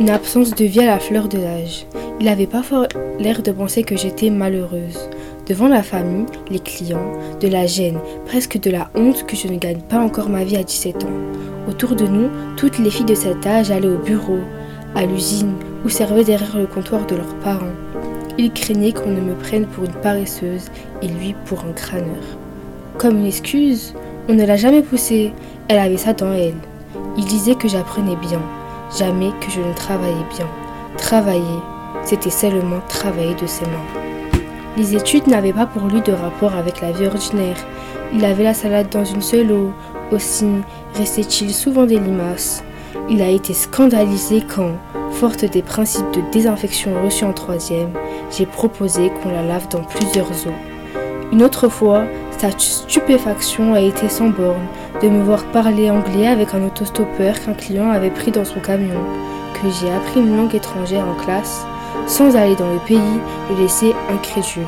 Une absence de vie à la fleur de l'âge. Il n'avait pas l'air de penser que j'étais malheureuse. Devant la famille, les clients, de la gêne, presque de la honte que je ne gagne pas encore ma vie à 17 ans. Autour de nous, toutes les filles de cet âge allaient au bureau, à l'usine ou servaient derrière le comptoir de leurs parents. Il craignait qu'on ne me prenne pour une paresseuse et lui pour un crâneur. Comme une excuse, on ne l'a jamais poussée, elle avait ça dans elle. Il disait que j'apprenais bien, jamais que je ne travaillais bien. Travailler, c'était seulement travailler de ses mains. Les études n'avaient pas pour lui de rapport avec la vie ordinaire. Il avait la salade dans une seule eau. Aussi, restait-il souvent des limaces. Il a été scandalisé quand, forte des principes de désinfection reçus en troisième, j'ai proposé qu'on la lave dans plusieurs eaux. Une autre fois, sa stupéfaction a été sans borne de me voir parler anglais avec un autostoppeur qu'un client avait pris dans son camion, que j'ai appris une langue étrangère en classe, sans aller dans le pays et laisser incrédule.